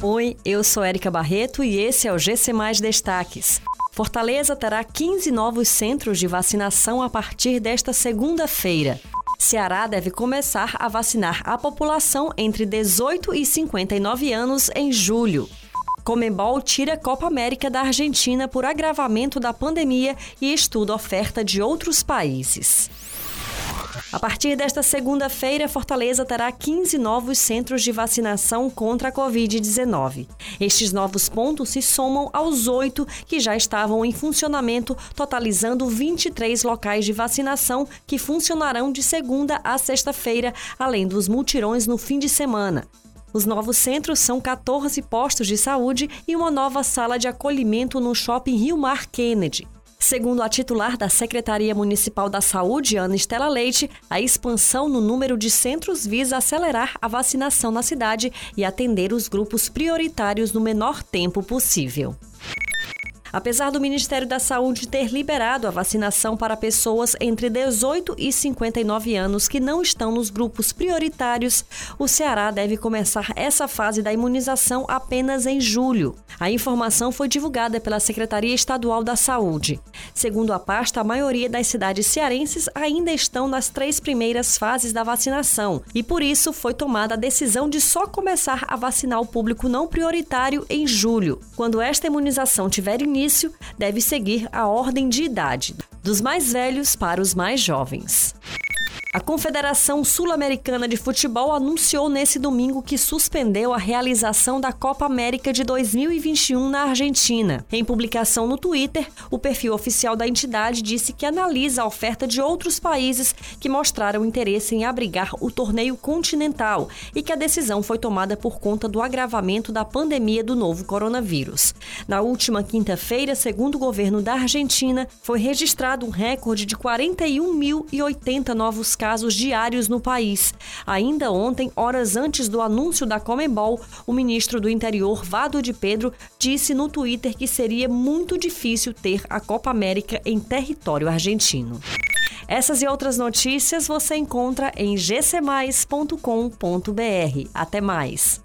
Oi, eu sou Érica Barreto e esse é o GC Mais Destaques. Fortaleza terá 15 novos centros de vacinação a partir desta segunda-feira. Ceará deve começar a vacinar a população entre 18 e 59 anos em julho. Comembol tira Copa América da Argentina por agravamento da pandemia e estuda oferta de outros países. A partir desta segunda-feira, Fortaleza terá 15 novos centros de vacinação contra a Covid-19. Estes novos pontos se somam aos oito que já estavam em funcionamento, totalizando 23 locais de vacinação que funcionarão de segunda a sexta-feira, além dos multirões no fim de semana. Os novos centros são 14 postos de saúde e uma nova sala de acolhimento no Shopping Rio Mar Kennedy. Segundo a titular da Secretaria Municipal da Saúde, Ana Estela Leite, a expansão no número de centros visa acelerar a vacinação na cidade e atender os grupos prioritários no menor tempo possível. Apesar do Ministério da Saúde ter liberado a vacinação para pessoas entre 18 e 59 anos que não estão nos grupos prioritários, o Ceará deve começar essa fase da imunização apenas em julho. A informação foi divulgada pela Secretaria Estadual da Saúde. Segundo a pasta, a maioria das cidades cearenses ainda estão nas três primeiras fases da vacinação e por isso foi tomada a decisão de só começar a vacinar o público não prioritário em julho. Quando esta imunização tiver início, início, deve seguir a ordem de idade, dos mais velhos para os mais jovens. A Confederação Sul-Americana de Futebol anunciou nesse domingo que suspendeu a realização da Copa América de 2021 na Argentina. Em publicação no Twitter, o perfil oficial da entidade disse que analisa a oferta de outros países que mostraram interesse em abrigar o torneio continental e que a decisão foi tomada por conta do agravamento da pandemia do novo coronavírus. Na última quinta-feira, segundo o governo da Argentina, foi registrado um recorde de 41.080 novos casos diários no país. Ainda ontem, horas antes do anúncio da Comembol, o ministro do Interior, Vado de Pedro, disse no Twitter que seria muito difícil ter a Copa América em território argentino. Essas e outras notícias você encontra em gcmais.com.br. Até mais!